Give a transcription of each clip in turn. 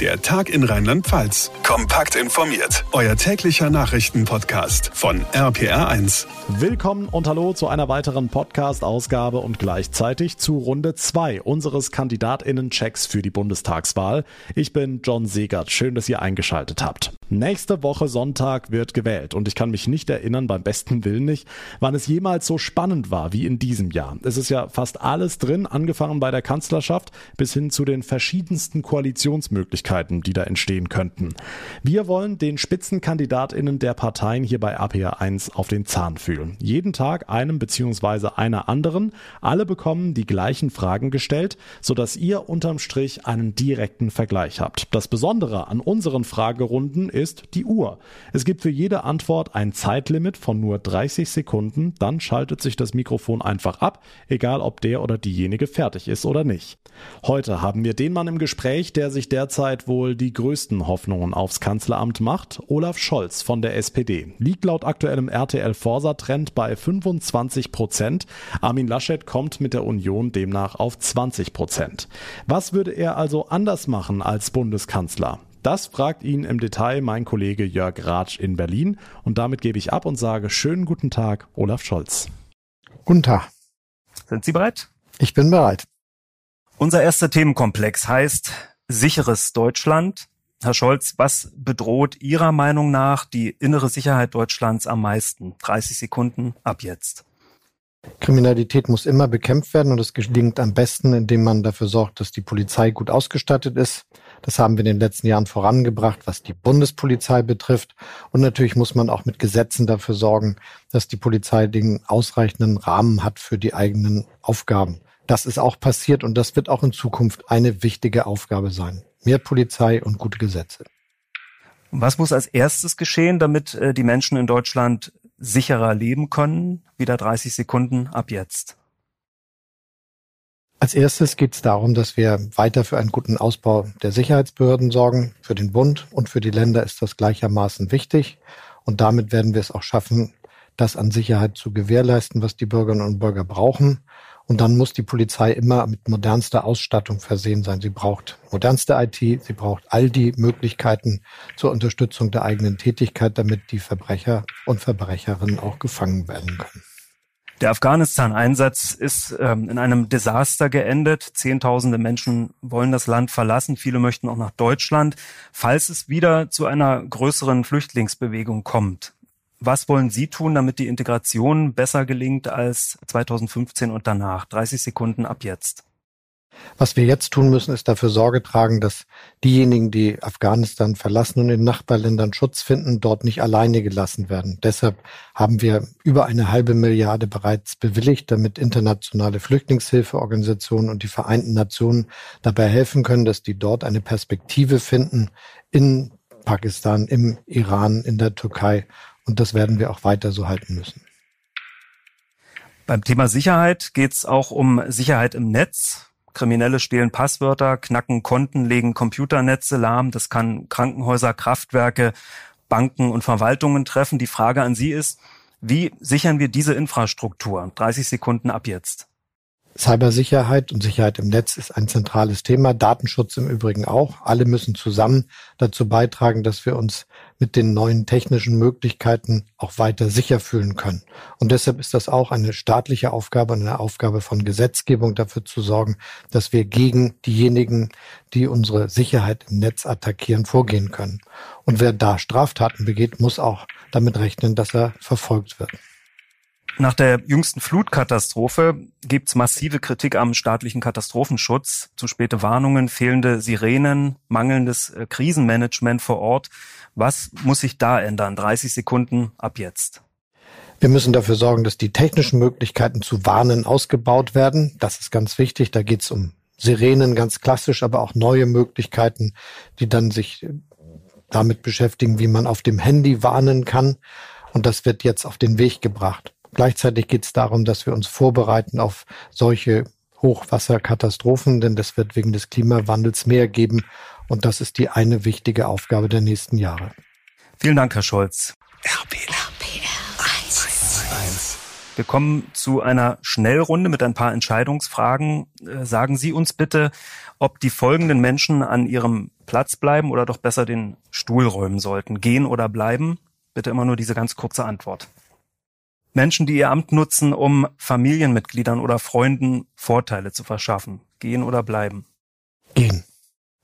Der Tag in Rheinland-Pfalz. Kompakt informiert. Euer täglicher Nachrichtenpodcast von RPR1. Willkommen und hallo zu einer weiteren Podcast-Ausgabe und gleichzeitig zu Runde 2 unseres KandidatInnen-Checks für die Bundestagswahl. Ich bin John Segert. Schön, dass ihr eingeschaltet habt. Nächste Woche Sonntag wird gewählt und ich kann mich nicht erinnern, beim besten Willen nicht, wann es jemals so spannend war wie in diesem Jahr. Es ist ja fast alles drin, angefangen bei der Kanzlerschaft bis hin zu den verschiedensten Koalitionsmöglichkeiten. Möglichkeiten, die da entstehen könnten. Wir wollen den Spitzenkandidatinnen der Parteien hier bei APA 1 auf den Zahn fühlen. Jeden Tag einem bzw. einer anderen. Alle bekommen die gleichen Fragen gestellt, sodass ihr unterm Strich einen direkten Vergleich habt. Das Besondere an unseren Fragerunden ist die Uhr. Es gibt für jede Antwort ein Zeitlimit von nur 30 Sekunden, dann schaltet sich das Mikrofon einfach ab, egal ob der oder diejenige fertig ist oder nicht. Heute haben wir den Mann im Gespräch, der sich derzeit derzeit wohl die größten Hoffnungen aufs Kanzleramt macht, Olaf Scholz von der SPD. Liegt laut aktuellem RTL Forsa Trend bei 25 Prozent. Armin Laschet kommt mit der Union demnach auf 20 Prozent. Was würde er also anders machen als Bundeskanzler? Das fragt ihn im Detail mein Kollege Jörg Ratsch in Berlin. Und damit gebe ich ab und sage schönen guten Tag, Olaf Scholz. Guten Tag. Sind Sie bereit? Ich bin bereit. Unser erster Themenkomplex heißt sicheres Deutschland. Herr Scholz, was bedroht Ihrer Meinung nach die innere Sicherheit Deutschlands am meisten? 30 Sekunden ab jetzt. Kriminalität muss immer bekämpft werden und es gelingt am besten, indem man dafür sorgt, dass die Polizei gut ausgestattet ist. Das haben wir in den letzten Jahren vorangebracht, was die Bundespolizei betrifft. Und natürlich muss man auch mit Gesetzen dafür sorgen, dass die Polizei den ausreichenden Rahmen hat für die eigenen Aufgaben. Das ist auch passiert und das wird auch in Zukunft eine wichtige Aufgabe sein. Mehr Polizei und gute Gesetze. Was muss als erstes geschehen, damit äh, die Menschen in Deutschland sicherer leben können? Wieder 30 Sekunden ab jetzt. Als erstes geht es darum, dass wir weiter für einen guten Ausbau der Sicherheitsbehörden sorgen. Für den Bund und für die Länder ist das gleichermaßen wichtig. Und damit werden wir es auch schaffen, das an Sicherheit zu gewährleisten, was die Bürgerinnen und Bürger brauchen. Und dann muss die Polizei immer mit modernster Ausstattung versehen sein. Sie braucht modernste IT, sie braucht all die Möglichkeiten zur Unterstützung der eigenen Tätigkeit, damit die Verbrecher und Verbrecherinnen auch gefangen werden können. Der Afghanistan-Einsatz ist ähm, in einem Desaster geendet. Zehntausende Menschen wollen das Land verlassen. Viele möchten auch nach Deutschland. Falls es wieder zu einer größeren Flüchtlingsbewegung kommt, was wollen Sie tun, damit die Integration besser gelingt als 2015 und danach? 30 Sekunden ab jetzt. Was wir jetzt tun müssen, ist dafür Sorge tragen, dass diejenigen, die Afghanistan verlassen und in Nachbarländern Schutz finden, dort nicht alleine gelassen werden. Deshalb haben wir über eine halbe Milliarde bereits bewilligt, damit internationale Flüchtlingshilfeorganisationen und die Vereinten Nationen dabei helfen können, dass die dort eine Perspektive finden in Pakistan, im Iran, in der Türkei und das werden wir auch weiter so halten müssen. Beim Thema Sicherheit geht es auch um Sicherheit im Netz. Kriminelle stehlen Passwörter, knacken Konten, legen Computernetze lahm. Das kann Krankenhäuser, Kraftwerke, Banken und Verwaltungen treffen. Die Frage an Sie ist, wie sichern wir diese Infrastruktur? 30 Sekunden ab jetzt. Cybersicherheit und Sicherheit im Netz ist ein zentrales Thema, Datenschutz im Übrigen auch. Alle müssen zusammen dazu beitragen, dass wir uns mit den neuen technischen Möglichkeiten auch weiter sicher fühlen können. Und deshalb ist das auch eine staatliche Aufgabe und eine Aufgabe von Gesetzgebung dafür zu sorgen, dass wir gegen diejenigen, die unsere Sicherheit im Netz attackieren, vorgehen können. Und wer da Straftaten begeht, muss auch damit rechnen, dass er verfolgt wird. Nach der jüngsten Flutkatastrophe gibt's massive Kritik am staatlichen Katastrophenschutz, zu späte Warnungen, fehlende Sirenen, mangelndes äh, Krisenmanagement vor Ort. Was muss sich da ändern? 30 Sekunden ab jetzt. Wir müssen dafür sorgen, dass die technischen Möglichkeiten zu warnen ausgebaut werden. Das ist ganz wichtig. Da geht's um Sirenen ganz klassisch, aber auch neue Möglichkeiten, die dann sich damit beschäftigen, wie man auf dem Handy warnen kann. Und das wird jetzt auf den Weg gebracht. Gleichzeitig geht es darum, dass wir uns vorbereiten auf solche Hochwasserkatastrophen, denn das wird wegen des Klimawandels mehr geben. Und das ist die eine wichtige Aufgabe der nächsten Jahre. Vielen Dank, Herr Scholz. RPR. Wir kommen zu einer Schnellrunde mit ein paar Entscheidungsfragen. Äh, sagen Sie uns bitte, ob die folgenden Menschen an Ihrem Platz bleiben oder doch besser den Stuhl räumen sollten. Gehen oder bleiben? Bitte immer nur diese ganz kurze Antwort. Menschen, die ihr Amt nutzen, um Familienmitgliedern oder Freunden Vorteile zu verschaffen. Gehen oder bleiben? Gehen.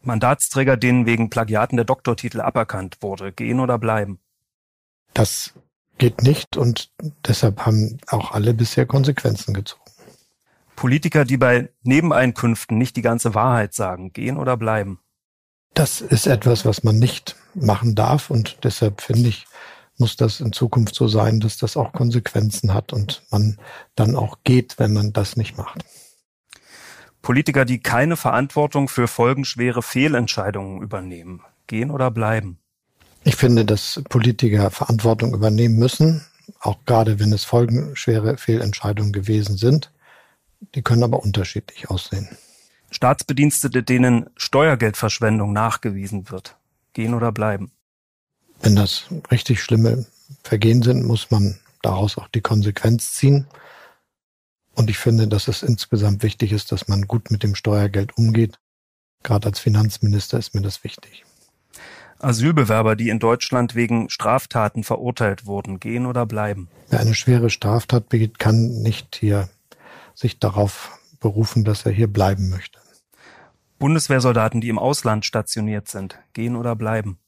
Mandatsträger, denen wegen Plagiaten der Doktortitel aberkannt wurde. Gehen oder bleiben? Das geht nicht und deshalb haben auch alle bisher Konsequenzen gezogen. Politiker, die bei Nebeneinkünften nicht die ganze Wahrheit sagen, gehen oder bleiben? Das ist etwas, was man nicht machen darf und deshalb finde ich, muss das in Zukunft so sein, dass das auch Konsequenzen hat und man dann auch geht, wenn man das nicht macht. Politiker, die keine Verantwortung für folgenschwere Fehlentscheidungen übernehmen, gehen oder bleiben? Ich finde, dass Politiker Verantwortung übernehmen müssen, auch gerade wenn es folgenschwere Fehlentscheidungen gewesen sind. Die können aber unterschiedlich aussehen. Staatsbedienstete, denen Steuergeldverschwendung nachgewiesen wird, gehen oder bleiben? Wenn das richtig schlimme Vergehen sind, muss man daraus auch die Konsequenz ziehen. Und ich finde, dass es insgesamt wichtig ist, dass man gut mit dem Steuergeld umgeht. Gerade als Finanzminister ist mir das wichtig. Asylbewerber, die in Deutschland wegen Straftaten verurteilt wurden, gehen oder bleiben? Wer eine schwere Straftat begeht, kann nicht hier sich darauf berufen, dass er hier bleiben möchte. Bundeswehrsoldaten, die im Ausland stationiert sind, gehen oder bleiben?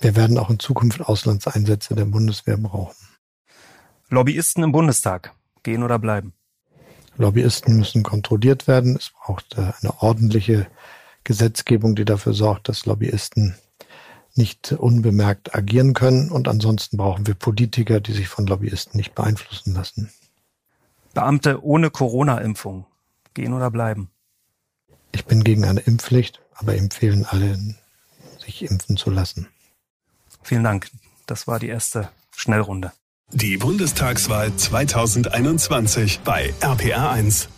Wir werden auch in Zukunft Auslandseinsätze der Bundeswehr brauchen. Lobbyisten im Bundestag, gehen oder bleiben? Lobbyisten müssen kontrolliert werden. Es braucht äh, eine ordentliche Gesetzgebung, die dafür sorgt, dass Lobbyisten nicht unbemerkt agieren können. Und ansonsten brauchen wir Politiker, die sich von Lobbyisten nicht beeinflussen lassen. Beamte ohne Corona-Impfung gehen oder bleiben? Ich bin gegen eine Impfpflicht, aber empfehlen alle, sich impfen zu lassen. Vielen Dank. Das war die erste Schnellrunde. Die Bundestagswahl 2021 bei RPR1.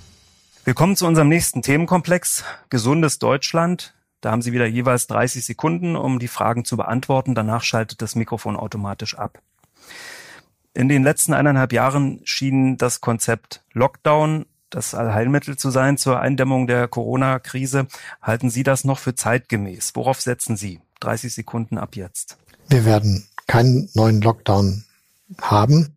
Wir kommen zu unserem nächsten Themenkomplex. Gesundes Deutschland. Da haben Sie wieder jeweils 30 Sekunden, um die Fragen zu beantworten. Danach schaltet das Mikrofon automatisch ab. In den letzten eineinhalb Jahren schien das Konzept Lockdown das Allheilmittel zu sein zur Eindämmung der Corona-Krise. Halten Sie das noch für zeitgemäß? Worauf setzen Sie? 30 Sekunden ab jetzt. Wir werden keinen neuen Lockdown haben.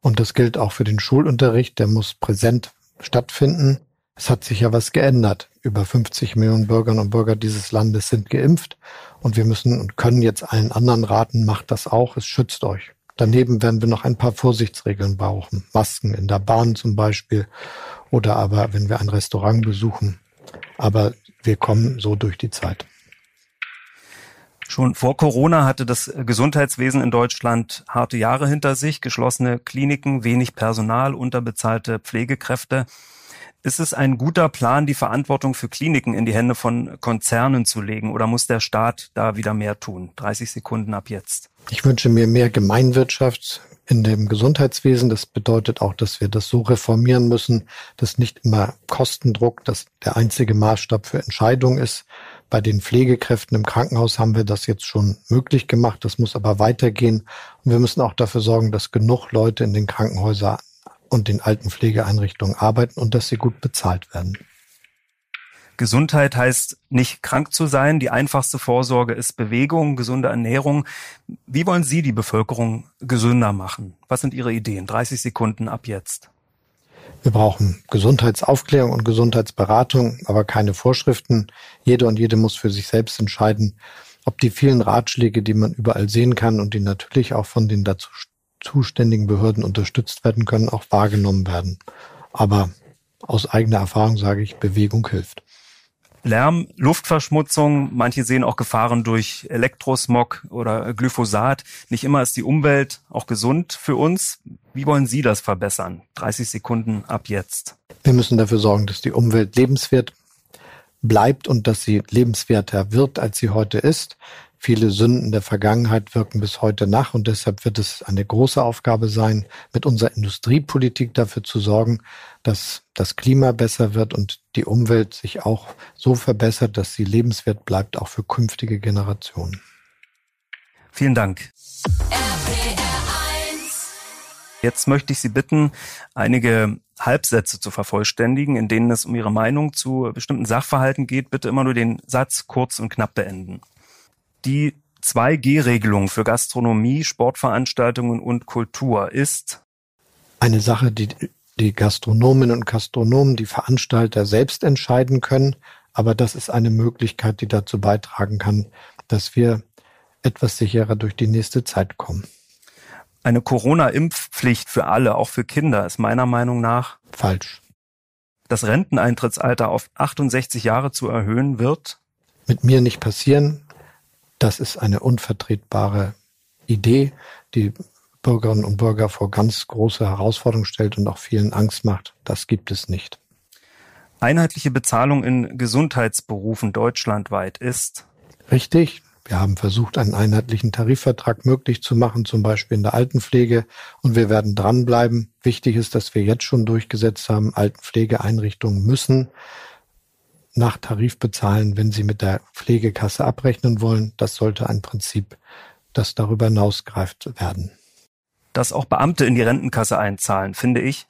Und das gilt auch für den Schulunterricht. Der muss präsent stattfinden. Es hat sich ja was geändert. Über 50 Millionen Bürgerinnen und Bürger dieses Landes sind geimpft. Und wir müssen und können jetzt allen anderen raten, macht das auch. Es schützt euch. Daneben werden wir noch ein paar Vorsichtsregeln brauchen. Masken in der Bahn zum Beispiel oder aber wenn wir ein Restaurant besuchen. Aber wir kommen so durch die Zeit. Schon vor Corona hatte das Gesundheitswesen in Deutschland harte Jahre hinter sich, geschlossene Kliniken, wenig Personal, unterbezahlte Pflegekräfte. Ist es ein guter Plan, die Verantwortung für Kliniken in die Hände von Konzernen zu legen oder muss der Staat da wieder mehr tun? 30 Sekunden ab jetzt. Ich wünsche mir mehr Gemeinwirtschaft in dem Gesundheitswesen. Das bedeutet auch, dass wir das so reformieren müssen, dass nicht immer Kostendruck das der einzige Maßstab für Entscheidungen ist. Bei den Pflegekräften im Krankenhaus haben wir das jetzt schon möglich gemacht. Das muss aber weitergehen. Und wir müssen auch dafür sorgen, dass genug Leute in den Krankenhäusern und den alten Pflegeeinrichtungen arbeiten und dass sie gut bezahlt werden. Gesundheit heißt nicht krank zu sein. Die einfachste Vorsorge ist Bewegung, gesunde Ernährung. Wie wollen Sie die Bevölkerung gesünder machen? Was sind Ihre Ideen? 30 Sekunden ab jetzt. Wir brauchen Gesundheitsaufklärung und Gesundheitsberatung, aber keine Vorschriften. Jede und jede muss für sich selbst entscheiden, ob die vielen Ratschläge, die man überall sehen kann und die natürlich auch von den dazu zuständigen Behörden unterstützt werden können, auch wahrgenommen werden. Aber aus eigener Erfahrung sage ich, Bewegung hilft. Lärm, Luftverschmutzung, manche sehen auch Gefahren durch Elektrosmog oder Glyphosat. Nicht immer ist die Umwelt auch gesund für uns. Wie wollen Sie das verbessern? 30 Sekunden ab jetzt. Wir müssen dafür sorgen, dass die Umwelt lebenswert bleibt und dass sie lebenswerter wird, als sie heute ist. Viele Sünden der Vergangenheit wirken bis heute nach und deshalb wird es eine große Aufgabe sein, mit unserer Industriepolitik dafür zu sorgen, dass das Klima besser wird und die Umwelt sich auch so verbessert, dass sie lebenswert bleibt, auch für künftige Generationen. Vielen Dank. Jetzt möchte ich Sie bitten, einige Halbsätze zu vervollständigen, in denen es um Ihre Meinung zu bestimmten Sachverhalten geht, bitte immer nur den Satz kurz und knapp beenden. Die 2G-Regelung für Gastronomie, Sportveranstaltungen und Kultur ist eine Sache, die die Gastronominnen und Gastronomen, die Veranstalter selbst entscheiden können. Aber das ist eine Möglichkeit, die dazu beitragen kann, dass wir etwas sicherer durch die nächste Zeit kommen. Eine Corona-Impfpflicht für alle, auch für Kinder, ist meiner Meinung nach falsch. Das Renteneintrittsalter auf 68 Jahre zu erhöhen wird mit mir nicht passieren. Das ist eine unvertretbare Idee, die Bürgerinnen und Bürger vor ganz große Herausforderungen stellt und auch vielen Angst macht. Das gibt es nicht. Einheitliche Bezahlung in Gesundheitsberufen deutschlandweit ist richtig. Wir haben versucht, einen einheitlichen Tarifvertrag möglich zu machen, zum Beispiel in der Altenpflege. Und wir werden dranbleiben. Wichtig ist, dass wir jetzt schon durchgesetzt haben, Altenpflegeeinrichtungen müssen nach Tarif bezahlen, wenn sie mit der Pflegekasse abrechnen wollen. Das sollte ein Prinzip, das darüber hinausgreift werden. Dass auch Beamte in die Rentenkasse einzahlen, finde ich.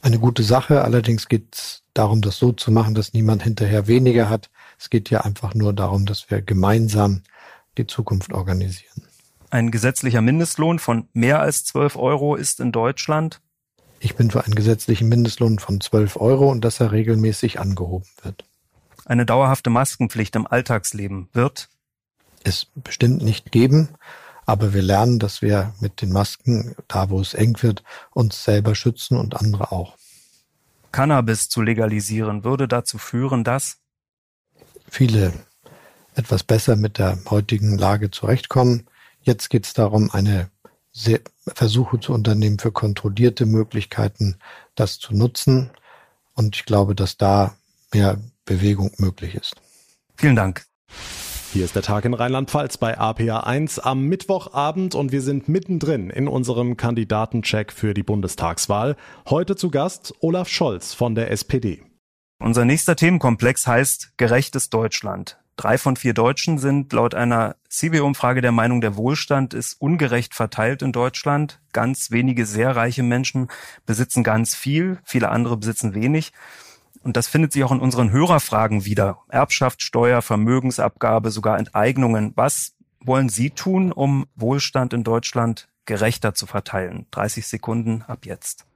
Eine gute Sache. Allerdings geht es darum, das so zu machen, dass niemand hinterher weniger hat. Es geht ja einfach nur darum, dass wir gemeinsam die Zukunft organisieren. Ein gesetzlicher Mindestlohn von mehr als 12 Euro ist in Deutschland ich bin für einen gesetzlichen Mindestlohn von 12 Euro und dass er regelmäßig angehoben wird. Eine dauerhafte Maskenpflicht im Alltagsleben wird es bestimmt nicht geben, aber wir lernen, dass wir mit den Masken, da wo es eng wird, uns selber schützen und andere auch. Cannabis zu legalisieren würde dazu führen, dass viele etwas besser mit der heutigen Lage zurechtkommen. Jetzt geht es darum, eine sehr, Versuche zu unternehmen für kontrollierte Möglichkeiten, das zu nutzen. Und ich glaube, dass da mehr Bewegung möglich ist. Vielen Dank. Hier ist der Tag in Rheinland-Pfalz bei APA 1 am Mittwochabend und wir sind mittendrin in unserem Kandidatencheck für die Bundestagswahl. Heute zu Gast Olaf Scholz von der SPD. Unser nächster Themenkomplex heißt Gerechtes Deutschland. Drei von vier Deutschen sind laut einer CB-Umfrage der Meinung, der Wohlstand ist ungerecht verteilt in Deutschland. Ganz wenige sehr reiche Menschen besitzen ganz viel, viele andere besitzen wenig. Und das findet sich auch in unseren Hörerfragen wieder. Erbschaft, Steuer, Vermögensabgabe, sogar Enteignungen. Was wollen Sie tun, um Wohlstand in Deutschland gerechter zu verteilen? 30 Sekunden ab jetzt.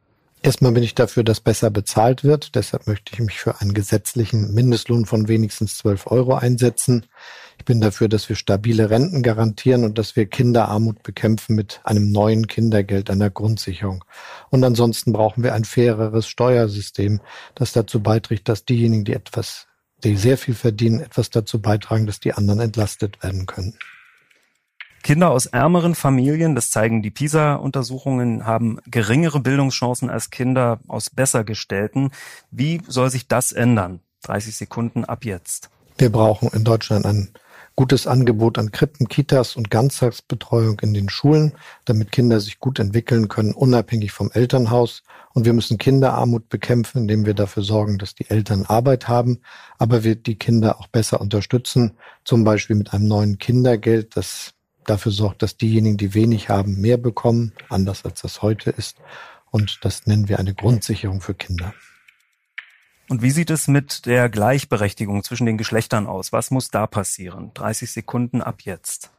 Erstmal bin ich dafür, dass besser bezahlt wird. Deshalb möchte ich mich für einen gesetzlichen Mindestlohn von wenigstens 12 Euro einsetzen. Ich bin dafür, dass wir stabile Renten garantieren und dass wir Kinderarmut bekämpfen mit einem neuen Kindergeld, einer Grundsicherung. Und ansonsten brauchen wir ein faireres Steuersystem, das dazu beiträgt, dass diejenigen, die etwas, die sehr viel verdienen, etwas dazu beitragen, dass die anderen entlastet werden können. Kinder aus ärmeren Familien, das zeigen die PISA-Untersuchungen, haben geringere Bildungschancen als Kinder aus besser gestellten. Wie soll sich das ändern? 30 Sekunden ab jetzt. Wir brauchen in Deutschland ein gutes Angebot an Krippen, Kitas und Ganztagsbetreuung in den Schulen, damit Kinder sich gut entwickeln können, unabhängig vom Elternhaus. Und wir müssen Kinderarmut bekämpfen, indem wir dafür sorgen, dass die Eltern Arbeit haben, aber wir die Kinder auch besser unterstützen, zum Beispiel mit einem neuen Kindergeld, das dafür sorgt, dass diejenigen, die wenig haben, mehr bekommen, anders als das heute ist. Und das nennen wir eine Grundsicherung für Kinder. Und wie sieht es mit der Gleichberechtigung zwischen den Geschlechtern aus? Was muss da passieren? 30 Sekunden ab jetzt.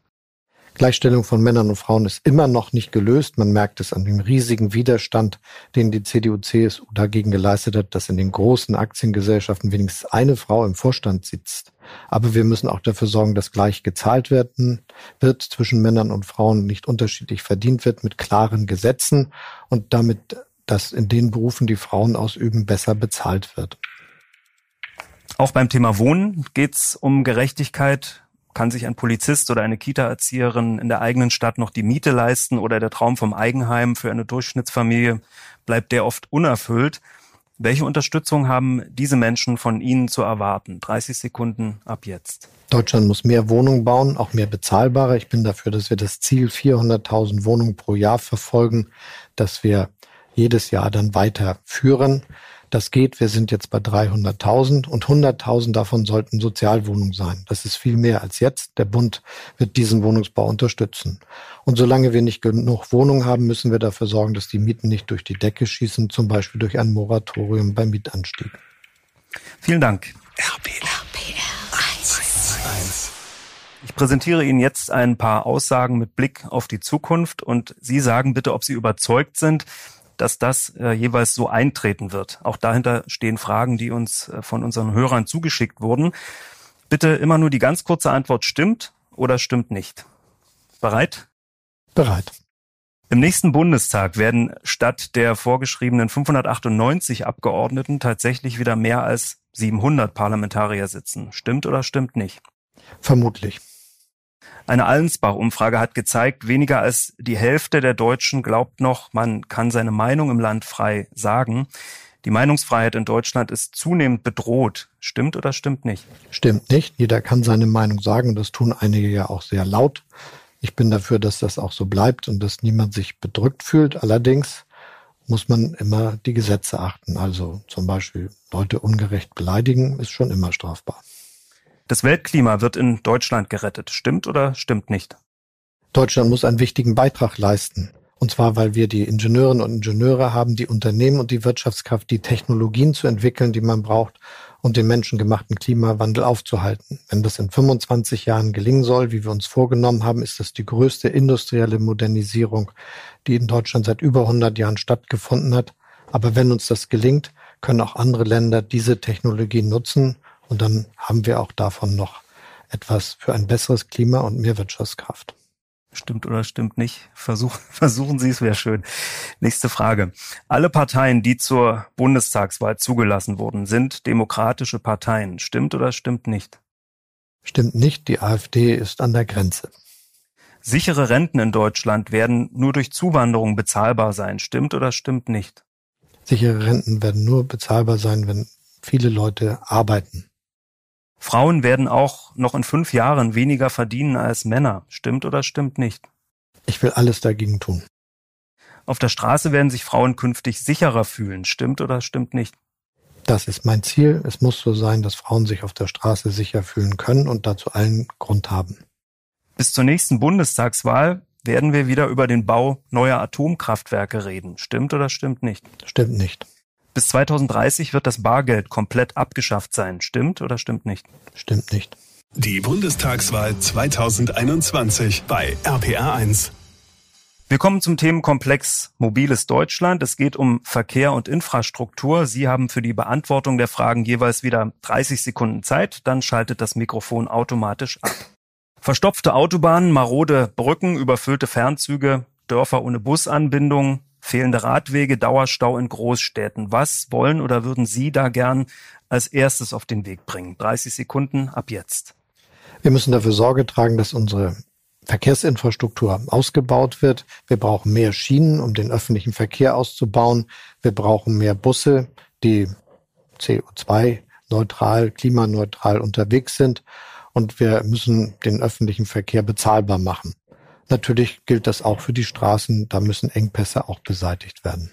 Gleichstellung von Männern und Frauen ist immer noch nicht gelöst. Man merkt es an dem riesigen Widerstand, den die CDU-CSU dagegen geleistet hat, dass in den großen Aktiengesellschaften wenigstens eine Frau im Vorstand sitzt. Aber wir müssen auch dafür sorgen, dass gleich gezahlt werden wird zwischen Männern und Frauen, nicht unterschiedlich verdient wird mit klaren Gesetzen und damit, dass in den Berufen, die Frauen ausüben, besser bezahlt wird. Auch beim Thema Wohnen geht es um Gerechtigkeit kann sich ein Polizist oder eine Kita-Erzieherin in der eigenen Stadt noch die Miete leisten oder der Traum vom Eigenheim für eine Durchschnittsfamilie bleibt der oft unerfüllt. Welche Unterstützung haben diese Menschen von Ihnen zu erwarten? 30 Sekunden ab jetzt. Deutschland muss mehr Wohnungen bauen, auch mehr bezahlbare. Ich bin dafür, dass wir das Ziel 400.000 Wohnungen pro Jahr verfolgen, dass wir jedes Jahr dann weiterführen. Das geht. Wir sind jetzt bei 300.000 und 100.000 davon sollten Sozialwohnungen sein. Das ist viel mehr als jetzt. Der Bund wird diesen Wohnungsbau unterstützen. Und solange wir nicht genug Wohnungen haben, müssen wir dafür sorgen, dass die Mieten nicht durch die Decke schießen, zum Beispiel durch ein Moratorium beim Mietanstieg. Vielen Dank. 1. Ich präsentiere Ihnen jetzt ein paar Aussagen mit Blick auf die Zukunft und Sie sagen bitte, ob Sie überzeugt sind, dass das äh, jeweils so eintreten wird. Auch dahinter stehen Fragen, die uns äh, von unseren Hörern zugeschickt wurden. Bitte immer nur die ganz kurze Antwort stimmt oder stimmt nicht. Bereit? Bereit. Im nächsten Bundestag werden statt der vorgeschriebenen 598 Abgeordneten tatsächlich wieder mehr als 700 Parlamentarier sitzen. Stimmt oder stimmt nicht? Vermutlich. Eine Allensbach-Umfrage hat gezeigt, weniger als die Hälfte der Deutschen glaubt noch, man kann seine Meinung im Land frei sagen. Die Meinungsfreiheit in Deutschland ist zunehmend bedroht. Stimmt oder stimmt nicht? Stimmt nicht. Jeder kann seine Meinung sagen. Das tun einige ja auch sehr laut. Ich bin dafür, dass das auch so bleibt und dass niemand sich bedrückt fühlt. Allerdings muss man immer die Gesetze achten. Also zum Beispiel Leute ungerecht beleidigen ist schon immer strafbar. Das Weltklima wird in Deutschland gerettet. Stimmt oder stimmt nicht? Deutschland muss einen wichtigen Beitrag leisten. Und zwar, weil wir die Ingenieurinnen und Ingenieure haben, die Unternehmen und die Wirtschaftskraft, die Technologien zu entwickeln, die man braucht, um den menschengemachten Klimawandel aufzuhalten. Wenn das in 25 Jahren gelingen soll, wie wir uns vorgenommen haben, ist das die größte industrielle Modernisierung, die in Deutschland seit über 100 Jahren stattgefunden hat. Aber wenn uns das gelingt, können auch andere Länder diese Technologie nutzen und dann haben wir auch davon noch etwas für ein besseres Klima und mehr Wirtschaftskraft. Stimmt oder stimmt nicht? Versuch, versuchen Sie es, wäre schön. Nächste Frage. Alle Parteien, die zur Bundestagswahl zugelassen wurden, sind demokratische Parteien. Stimmt oder stimmt nicht? Stimmt nicht. Die AfD ist an der Grenze. Sichere Renten in Deutschland werden nur durch Zuwanderung bezahlbar sein. Stimmt oder stimmt nicht? Sichere Renten werden nur bezahlbar sein, wenn viele Leute arbeiten. Frauen werden auch noch in fünf Jahren weniger verdienen als Männer. Stimmt oder stimmt nicht? Ich will alles dagegen tun. Auf der Straße werden sich Frauen künftig sicherer fühlen. Stimmt oder stimmt nicht? Das ist mein Ziel. Es muss so sein, dass Frauen sich auf der Straße sicher fühlen können und dazu allen Grund haben. Bis zur nächsten Bundestagswahl werden wir wieder über den Bau neuer Atomkraftwerke reden. Stimmt oder stimmt nicht? Stimmt nicht. Bis 2030 wird das Bargeld komplett abgeschafft sein. Stimmt oder stimmt nicht? Stimmt nicht. Die Bundestagswahl 2021 bei RPR1. Wir kommen zum Themenkomplex Mobiles Deutschland. Es geht um Verkehr und Infrastruktur. Sie haben für die Beantwortung der Fragen jeweils wieder 30 Sekunden Zeit. Dann schaltet das Mikrofon automatisch ab. Verstopfte Autobahnen, marode Brücken, überfüllte Fernzüge, Dörfer ohne Busanbindung, fehlende Radwege, Dauerstau in Großstädten. Was wollen oder würden Sie da gern als erstes auf den Weg bringen? 30 Sekunden ab jetzt. Wir müssen dafür Sorge tragen, dass unsere Verkehrsinfrastruktur ausgebaut wird. Wir brauchen mehr Schienen, um den öffentlichen Verkehr auszubauen. Wir brauchen mehr Busse, die CO2-neutral, klimaneutral unterwegs sind. Und wir müssen den öffentlichen Verkehr bezahlbar machen. Natürlich gilt das auch für die Straßen. Da müssen Engpässe auch beseitigt werden.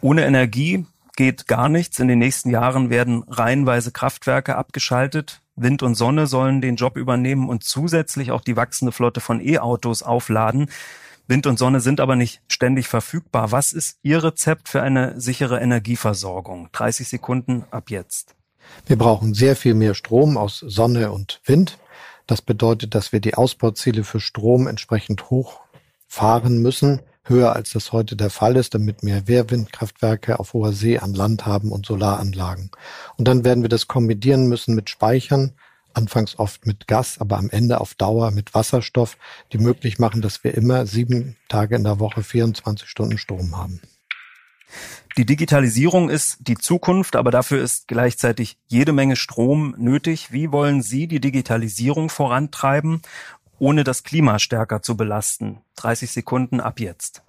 Ohne Energie geht gar nichts. In den nächsten Jahren werden reihenweise Kraftwerke abgeschaltet. Wind und Sonne sollen den Job übernehmen und zusätzlich auch die wachsende Flotte von E-Autos aufladen. Wind und Sonne sind aber nicht ständig verfügbar. Was ist Ihr Rezept für eine sichere Energieversorgung? 30 Sekunden ab jetzt. Wir brauchen sehr viel mehr Strom aus Sonne und Wind. Das bedeutet, dass wir die Ausbauziele für Strom entsprechend hochfahren müssen, höher als das heute der Fall ist, damit wir Wehrwindkraftwerke auf hoher See an Land haben und Solaranlagen. Und dann werden wir das kombinieren müssen mit Speichern, anfangs oft mit Gas, aber am Ende auf Dauer mit Wasserstoff, die möglich machen, dass wir immer sieben Tage in der Woche 24 Stunden Strom haben. Die Digitalisierung ist die Zukunft, aber dafür ist gleichzeitig jede Menge Strom nötig. Wie wollen Sie die Digitalisierung vorantreiben, ohne das Klima stärker zu belasten? 30 Sekunden ab jetzt.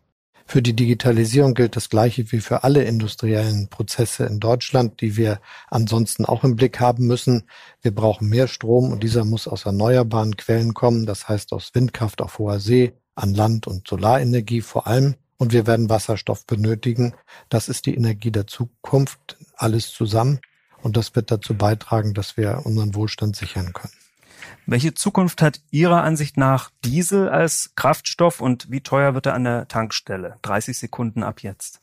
Für die Digitalisierung gilt das Gleiche wie für alle industriellen Prozesse in Deutschland, die wir ansonsten auch im Blick haben müssen. Wir brauchen mehr Strom und dieser muss aus erneuerbaren Quellen kommen, das heißt aus Windkraft auf hoher See, an Land und Solarenergie vor allem und wir werden Wasserstoff benötigen. Das ist die Energie der Zukunft, alles zusammen. Und das wird dazu beitragen, dass wir unseren Wohlstand sichern können. Welche Zukunft hat Ihrer Ansicht nach Diesel als Kraftstoff und wie teuer wird er an der Tankstelle? 30 Sekunden ab jetzt.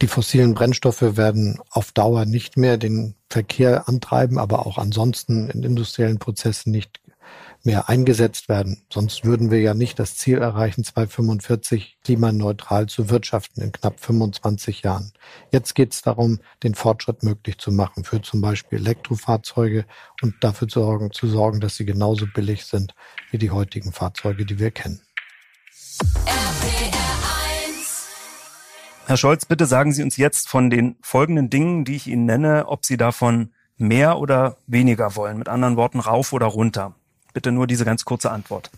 Die fossilen Brennstoffe werden auf Dauer nicht mehr den Verkehr antreiben, aber auch ansonsten in industriellen Prozessen nicht mehr eingesetzt werden. Sonst würden wir ja nicht das Ziel erreichen, 2045 klimaneutral zu wirtschaften in knapp 25 Jahren. Jetzt geht es darum, den Fortschritt möglich zu machen für zum Beispiel Elektrofahrzeuge und dafür zu sorgen, zu sorgen, dass sie genauso billig sind wie die heutigen Fahrzeuge, die wir kennen. Herr Scholz, bitte sagen Sie uns jetzt von den folgenden Dingen, die ich Ihnen nenne, ob Sie davon mehr oder weniger wollen. Mit anderen Worten, rauf oder runter. Bitte nur diese ganz kurze Antwort.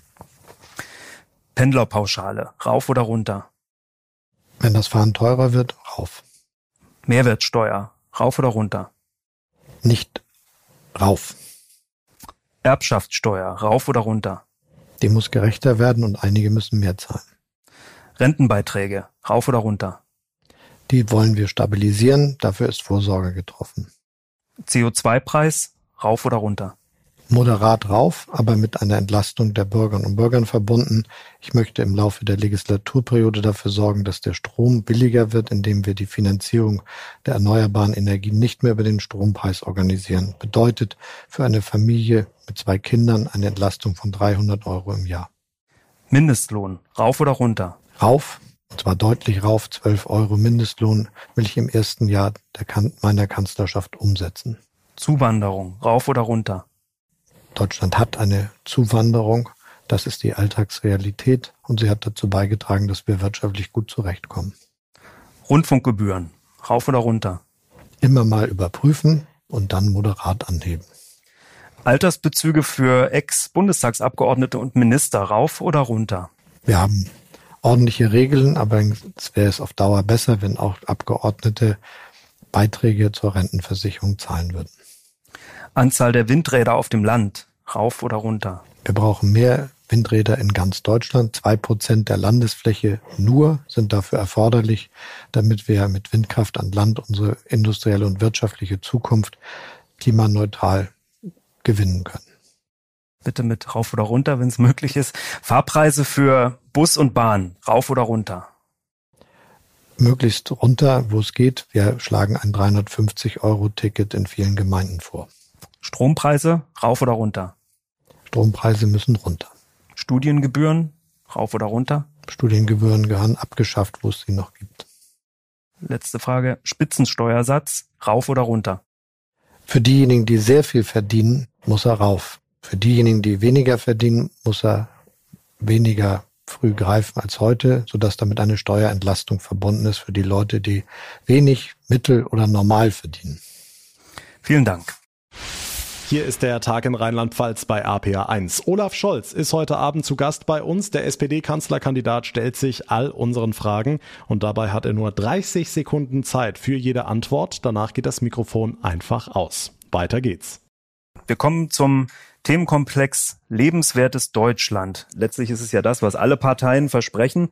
Pendlerpauschale, rauf oder runter? Wenn das Fahren teurer wird, rauf. Mehrwertsteuer, rauf oder runter? Nicht rauf. Erbschaftssteuer, rauf oder runter? Die muss gerechter werden und einige müssen mehr zahlen. Rentenbeiträge, rauf oder runter? Die wollen wir stabilisieren, dafür ist Vorsorge getroffen. CO2-Preis, rauf oder runter? Moderat rauf, aber mit einer Entlastung der Bürgerinnen und Bürgern verbunden. Ich möchte im Laufe der Legislaturperiode dafür sorgen, dass der Strom billiger wird, indem wir die Finanzierung der erneuerbaren Energien nicht mehr über den Strompreis organisieren. Bedeutet für eine Familie mit zwei Kindern eine Entlastung von 300 Euro im Jahr. Mindestlohn, rauf oder runter? Rauf, und zwar deutlich rauf, 12 Euro Mindestlohn will ich im ersten Jahr meiner Kanzlerschaft umsetzen. Zuwanderung, rauf oder runter? Deutschland hat eine Zuwanderung. Das ist die Alltagsrealität und sie hat dazu beigetragen, dass wir wirtschaftlich gut zurechtkommen. Rundfunkgebühren, rauf oder runter? Immer mal überprüfen und dann moderat anheben. Altersbezüge für Ex-Bundestagsabgeordnete und Minister, rauf oder runter? Wir haben ordentliche Regeln, aber es wäre es auf Dauer besser, wenn auch Abgeordnete Beiträge zur Rentenversicherung zahlen würden. Anzahl der Windräder auf dem Land, rauf oder runter? Wir brauchen mehr Windräder in ganz Deutschland. Zwei Prozent der Landesfläche nur sind dafür erforderlich, damit wir mit Windkraft an Land unsere industrielle und wirtschaftliche Zukunft klimaneutral gewinnen können. Bitte mit rauf oder runter, wenn es möglich ist. Fahrpreise für Bus und Bahn, rauf oder runter? Möglichst runter, wo es geht. Wir schlagen ein 350 Euro Ticket in vielen Gemeinden vor. Strompreise rauf oder runter? Strompreise müssen runter. Studiengebühren rauf oder runter? Studiengebühren gehören abgeschafft, wo es sie noch gibt. Letzte Frage. Spitzensteuersatz rauf oder runter? Für diejenigen, die sehr viel verdienen, muss er rauf. Für diejenigen, die weniger verdienen, muss er weniger früh greifen als heute, sodass damit eine Steuerentlastung verbunden ist für die Leute, die wenig, mittel oder normal verdienen. Vielen Dank. Hier ist der Tag in Rheinland-Pfalz bei APA 1. Olaf Scholz ist heute Abend zu Gast bei uns. Der SPD-Kanzlerkandidat stellt sich all unseren Fragen und dabei hat er nur 30 Sekunden Zeit für jede Antwort. Danach geht das Mikrofon einfach aus. Weiter geht's. Wir kommen zum Themenkomplex lebenswertes Deutschland. Letztlich ist es ja das, was alle Parteien versprechen.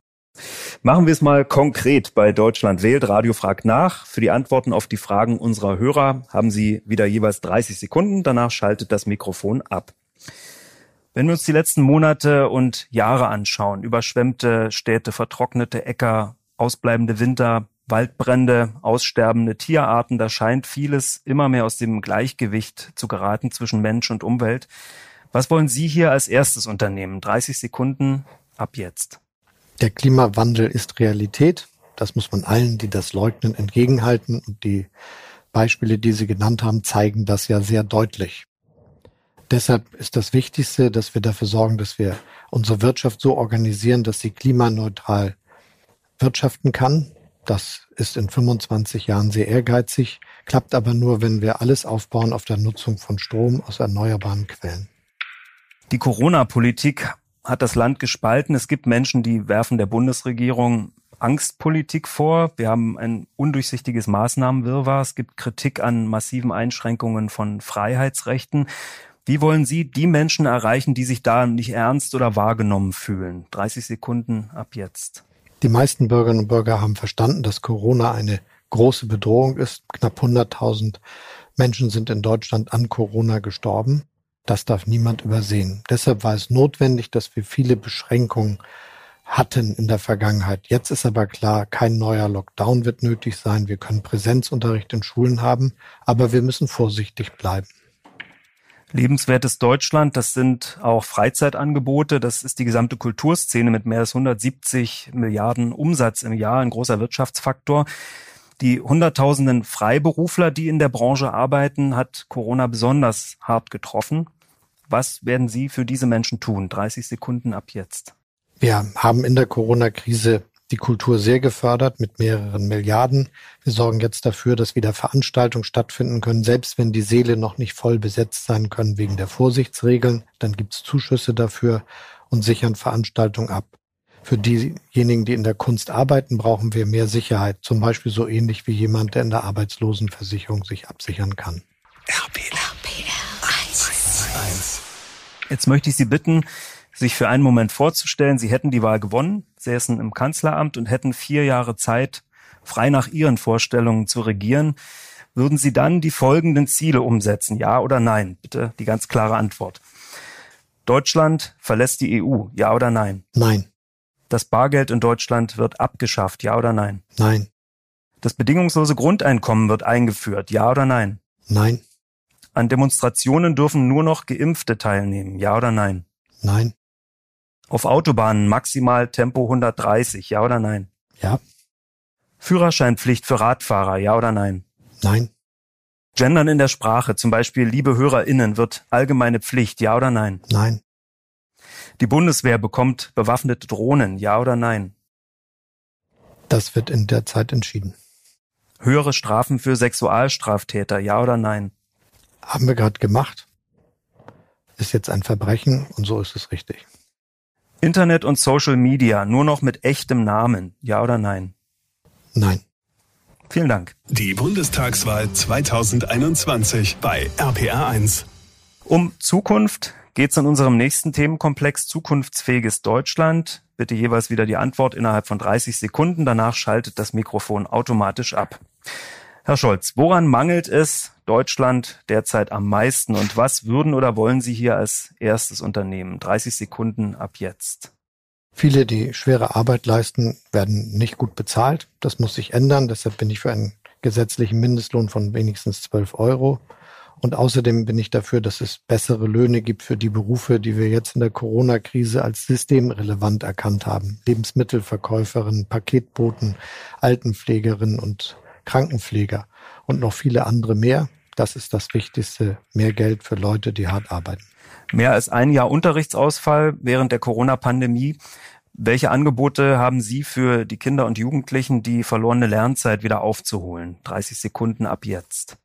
Machen wir es mal konkret bei Deutschland wählt. Radio fragt nach. Für die Antworten auf die Fragen unserer Hörer haben Sie wieder jeweils 30 Sekunden. Danach schaltet das Mikrofon ab. Wenn wir uns die letzten Monate und Jahre anschauen, überschwemmte Städte, vertrocknete Äcker, ausbleibende Winter, Waldbrände, aussterbende Tierarten, da scheint vieles immer mehr aus dem Gleichgewicht zu geraten zwischen Mensch und Umwelt. Was wollen Sie hier als erstes unternehmen? 30 Sekunden ab jetzt. Der Klimawandel ist Realität. Das muss man allen, die das leugnen, entgegenhalten. Und die Beispiele, die Sie genannt haben, zeigen das ja sehr deutlich. Deshalb ist das Wichtigste, dass wir dafür sorgen, dass wir unsere Wirtschaft so organisieren, dass sie klimaneutral wirtschaften kann. Das ist in 25 Jahren sehr ehrgeizig, klappt aber nur, wenn wir alles aufbauen auf der Nutzung von Strom aus erneuerbaren Quellen. Die Corona-Politik hat das Land gespalten. Es gibt Menschen, die werfen der Bundesregierung Angstpolitik vor. Wir haben ein undurchsichtiges Maßnahmenwirrwarr. Es gibt Kritik an massiven Einschränkungen von Freiheitsrechten. Wie wollen Sie die Menschen erreichen, die sich da nicht ernst oder wahrgenommen fühlen? 30 Sekunden ab jetzt. Die meisten Bürgerinnen und Bürger haben verstanden, dass Corona eine große Bedrohung ist. Knapp 100.000 Menschen sind in Deutschland an Corona gestorben. Das darf niemand übersehen. Deshalb war es notwendig, dass wir viele Beschränkungen hatten in der Vergangenheit. Jetzt ist aber klar, kein neuer Lockdown wird nötig sein. Wir können Präsenzunterricht in Schulen haben, aber wir müssen vorsichtig bleiben. Lebenswertes Deutschland, das sind auch Freizeitangebote, das ist die gesamte Kulturszene mit mehr als 170 Milliarden Umsatz im Jahr, ein großer Wirtschaftsfaktor. Die Hunderttausenden Freiberufler, die in der Branche arbeiten, hat Corona besonders hart getroffen. Was werden Sie für diese Menschen tun? 30 Sekunden ab jetzt. Wir haben in der Corona-Krise die Kultur sehr gefördert mit mehreren Milliarden. Wir sorgen jetzt dafür, dass wieder Veranstaltungen stattfinden können, selbst wenn die Seele noch nicht voll besetzt sein können wegen der Vorsichtsregeln. Dann gibt es Zuschüsse dafür und sichern Veranstaltungen ab. Für diejenigen, die in der Kunst arbeiten, brauchen wir mehr Sicherheit. Zum Beispiel so ähnlich wie jemand, der in der Arbeitslosenversicherung sich absichern kann. RPR. RPR 1. Jetzt möchte ich Sie bitten, sich für einen Moment vorzustellen, Sie hätten die Wahl gewonnen, säßen im Kanzleramt und hätten vier Jahre Zeit, frei nach Ihren Vorstellungen zu regieren. Würden Sie dann die folgenden Ziele umsetzen? Ja oder nein? Bitte die ganz klare Antwort. Deutschland verlässt die EU. Ja oder nein? Nein. Das Bargeld in Deutschland wird abgeschafft. Ja oder nein? Nein. Das bedingungslose Grundeinkommen wird eingeführt. Ja oder nein? Nein. An Demonstrationen dürfen nur noch Geimpfte teilnehmen. Ja oder nein? Nein. Auf Autobahnen maximal Tempo 130, ja oder nein? Ja. Führerscheinpflicht für Radfahrer, ja oder nein? Nein. Gendern in der Sprache, zum Beispiel liebe HörerInnen, wird allgemeine Pflicht, ja oder nein? Nein. Die Bundeswehr bekommt bewaffnete Drohnen, ja oder nein? Das wird in der Zeit entschieden. Höhere Strafen für Sexualstraftäter, ja oder nein? Haben wir gerade gemacht. Ist jetzt ein Verbrechen und so ist es richtig. Internet und Social Media nur noch mit echtem Namen, ja oder nein? Nein. Vielen Dank. Die Bundestagswahl 2021 bei RPR1. Um Zukunft geht es in unserem nächsten Themenkomplex Zukunftsfähiges Deutschland. Bitte jeweils wieder die Antwort innerhalb von 30 Sekunden. Danach schaltet das Mikrofon automatisch ab. Herr Scholz, woran mangelt es Deutschland derzeit am meisten und was würden oder wollen Sie hier als erstes unternehmen? 30 Sekunden ab jetzt. Viele, die schwere Arbeit leisten, werden nicht gut bezahlt. Das muss sich ändern. Deshalb bin ich für einen gesetzlichen Mindestlohn von wenigstens 12 Euro. Und außerdem bin ich dafür, dass es bessere Löhne gibt für die Berufe, die wir jetzt in der Corona-Krise als systemrelevant erkannt haben. Lebensmittelverkäuferin, Paketboten, Altenpflegerin und Krankenpfleger und noch viele andere mehr. Das ist das Wichtigste, mehr Geld für Leute, die hart arbeiten. Mehr als ein Jahr Unterrichtsausfall während der Corona-Pandemie. Welche Angebote haben Sie für die Kinder und Jugendlichen, die verlorene Lernzeit wieder aufzuholen? 30 Sekunden ab jetzt.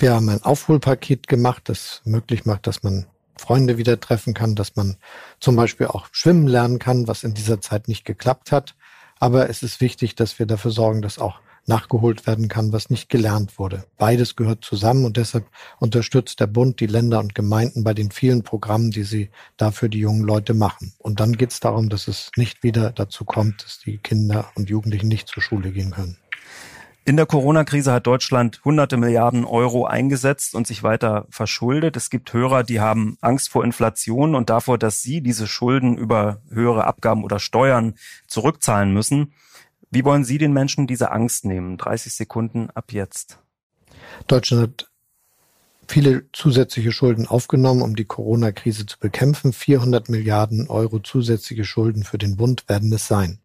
Wir haben ein Aufholpaket gemacht, das möglich macht, dass man Freunde wieder treffen kann, dass man zum Beispiel auch schwimmen lernen kann, was in dieser Zeit nicht geklappt hat. Aber es ist wichtig, dass wir dafür sorgen, dass auch nachgeholt werden kann, was nicht gelernt wurde. Beides gehört zusammen und deshalb unterstützt der Bund die Länder und Gemeinden bei den vielen Programmen, die sie dafür die jungen Leute machen. Und dann geht es darum, dass es nicht wieder dazu kommt, dass die Kinder und Jugendlichen nicht zur Schule gehen können. In der Corona-Krise hat Deutschland hunderte Milliarden Euro eingesetzt und sich weiter verschuldet. Es gibt Hörer, die haben Angst vor Inflation und davor, dass sie diese Schulden über höhere Abgaben oder Steuern zurückzahlen müssen. Wie wollen Sie den Menschen diese Angst nehmen? 30 Sekunden ab jetzt. Deutschland hat viele zusätzliche Schulden aufgenommen, um die Corona-Krise zu bekämpfen. 400 Milliarden Euro zusätzliche Schulden für den Bund werden es sein.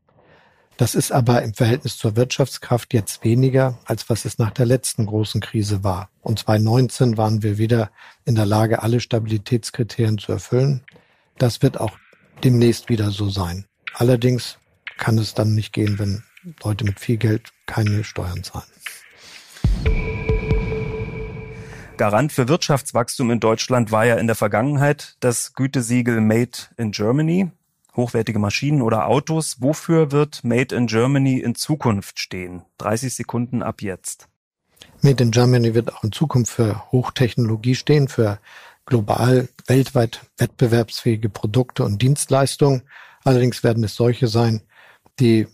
Das ist aber im Verhältnis zur Wirtschaftskraft jetzt weniger, als was es nach der letzten großen Krise war. Und 2019 waren wir wieder in der Lage, alle Stabilitätskriterien zu erfüllen. Das wird auch demnächst wieder so sein. Allerdings kann es dann nicht gehen, wenn Leute mit viel Geld keine Steuern zahlen. Garant für Wirtschaftswachstum in Deutschland war ja in der Vergangenheit das Gütesiegel Made in Germany. Hochwertige Maschinen oder Autos. Wofür wird Made in Germany in Zukunft stehen? 30 Sekunden ab jetzt. Made in Germany wird auch in Zukunft für Hochtechnologie stehen, für global, weltweit wettbewerbsfähige Produkte und Dienstleistungen. Allerdings werden es solche sein, die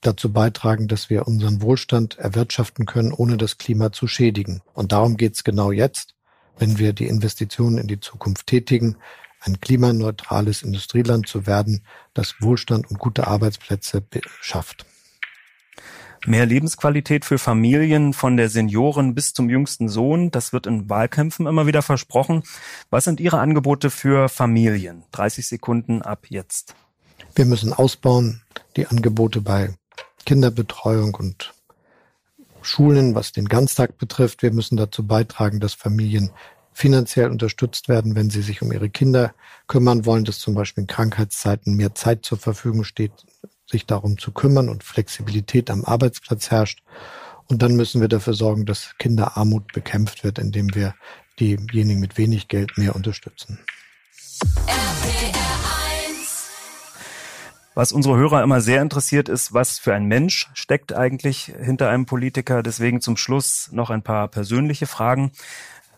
dazu beitragen, dass wir unseren Wohlstand erwirtschaften können, ohne das Klima zu schädigen. Und darum geht es genau jetzt, wenn wir die Investitionen in die Zukunft tätigen, ein klimaneutrales Industrieland zu werden, das Wohlstand und gute Arbeitsplätze schafft. Mehr Lebensqualität für Familien von der Senioren bis zum jüngsten Sohn, das wird in Wahlkämpfen immer wieder versprochen. Was sind Ihre Angebote für Familien? 30 Sekunden ab jetzt. Wir müssen ausbauen, die Angebote bei Kinderbetreuung und Schulen, was den Ganztag betrifft. Wir müssen dazu beitragen, dass Familien finanziell unterstützt werden, wenn sie sich um ihre Kinder kümmern wollen, dass zum Beispiel in Krankheitszeiten mehr Zeit zur Verfügung steht, sich darum zu kümmern und Flexibilität am Arbeitsplatz herrscht. Und dann müssen wir dafür sorgen, dass Kinderarmut bekämpft wird, indem wir diejenigen mit wenig Geld mehr unterstützen. Was unsere Hörer immer sehr interessiert ist, was für ein Mensch steckt eigentlich hinter einem Politiker. Deswegen zum Schluss noch ein paar persönliche Fragen.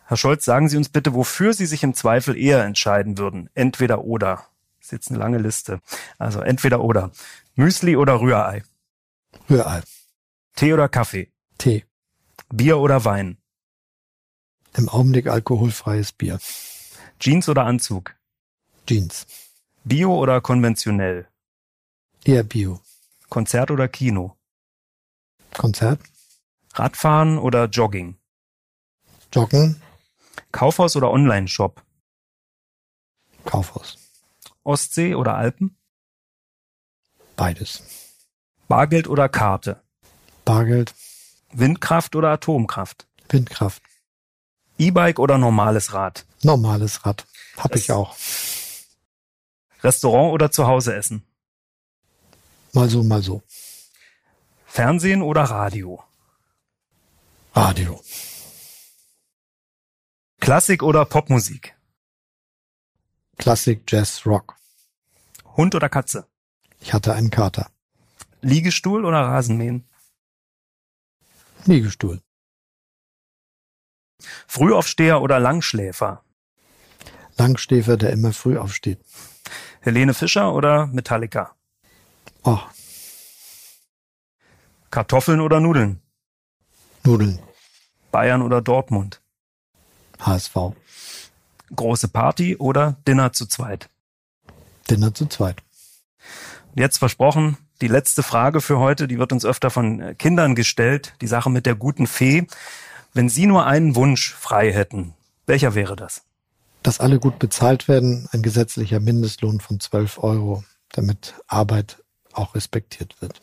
Herr Scholz, sagen Sie uns bitte, wofür Sie sich im Zweifel eher entscheiden würden. Entweder oder. Das ist jetzt eine lange Liste. Also entweder oder. Müsli oder Rührei? Rührei. Tee oder Kaffee? Tee. Bier oder Wein? Im Augenblick alkoholfreies Bier. Jeans oder Anzug? Jeans. Bio oder konventionell? Eher Bio. Konzert oder Kino? Konzert. Radfahren oder Jogging? Joggen. Kaufhaus oder Online-Shop? Kaufhaus. Ostsee oder Alpen? Beides. Bargeld oder Karte? Bargeld. Windkraft oder Atomkraft? Windkraft. E-Bike oder normales Rad? Normales Rad. Hab das ich auch. Restaurant oder zu Hause essen? Mal so, mal so. Fernsehen oder Radio? Radio. Klassik oder Popmusik? Klassik, Jazz, Rock. Hund oder Katze? Ich hatte einen Kater. Liegestuhl oder Rasenmähen? Liegestuhl. Frühaufsteher oder Langschläfer? Langschläfer, der immer früh aufsteht. Helene Fischer oder Metallica? Oh. Kartoffeln oder Nudeln? Nudeln. Bayern oder Dortmund? HSV. Große Party oder Dinner zu zweit? Dinner zu zweit. Jetzt versprochen, die letzte Frage für heute, die wird uns öfter von äh, Kindern gestellt, die Sache mit der guten Fee. Wenn Sie nur einen Wunsch frei hätten, welcher wäre das? Dass alle gut bezahlt werden, ein gesetzlicher Mindestlohn von 12 Euro, damit Arbeit auch respektiert wird.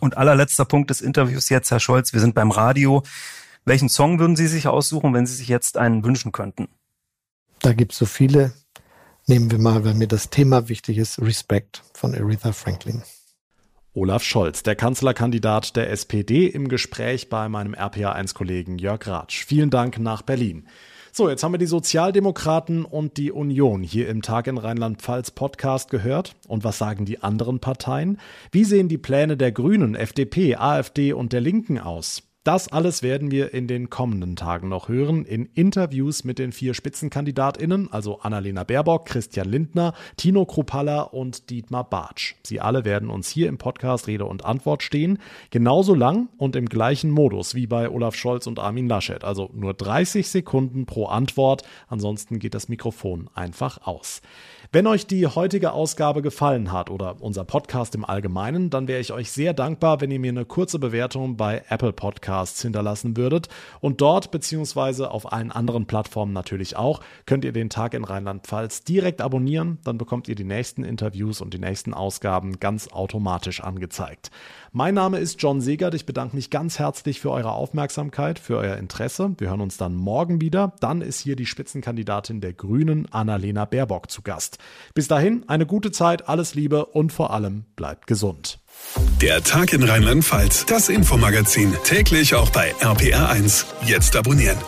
Und allerletzter Punkt des Interviews jetzt, Herr Scholz, wir sind beim Radio. Welchen Song würden Sie sich aussuchen, wenn Sie sich jetzt einen wünschen könnten? Da gibt es so viele. Nehmen wir mal, weil mir das Thema wichtig ist, Respect von Aretha Franklin. Olaf Scholz, der Kanzlerkandidat der SPD, im Gespräch bei meinem RPA1-Kollegen Jörg Ratsch. Vielen Dank nach Berlin. So, jetzt haben wir die Sozialdemokraten und die Union hier im Tag in Rheinland-Pfalz Podcast gehört. Und was sagen die anderen Parteien? Wie sehen die Pläne der Grünen, FDP, AfD und der Linken aus? Das alles werden wir in den kommenden Tagen noch hören, in Interviews mit den vier SpitzenkandidatInnen, also Annalena Baerbock, Christian Lindner, Tino Kruppalla und Dietmar Bartsch. Sie alle werden uns hier im Podcast Rede und Antwort stehen, genauso lang und im gleichen Modus wie bei Olaf Scholz und Armin Laschet, also nur 30 Sekunden pro Antwort, ansonsten geht das Mikrofon einfach aus. Wenn euch die heutige Ausgabe gefallen hat oder unser Podcast im Allgemeinen, dann wäre ich euch sehr dankbar, wenn ihr mir eine kurze Bewertung bei Apple Podcasts hinterlassen würdet. Und dort beziehungsweise auf allen anderen Plattformen natürlich auch, könnt ihr den Tag in Rheinland-Pfalz direkt abonnieren. Dann bekommt ihr die nächsten Interviews und die nächsten Ausgaben ganz automatisch angezeigt. Mein Name ist John Segert. Ich bedanke mich ganz herzlich für eure Aufmerksamkeit, für euer Interesse. Wir hören uns dann morgen wieder. Dann ist hier die Spitzenkandidatin der Grünen, Annalena Baerbock, zu Gast. Bis dahin eine gute Zeit, alles Liebe und vor allem bleibt gesund. Der Tag in Rheinland-Pfalz, das Infomagazin, täglich auch bei RPR1. Jetzt abonnieren.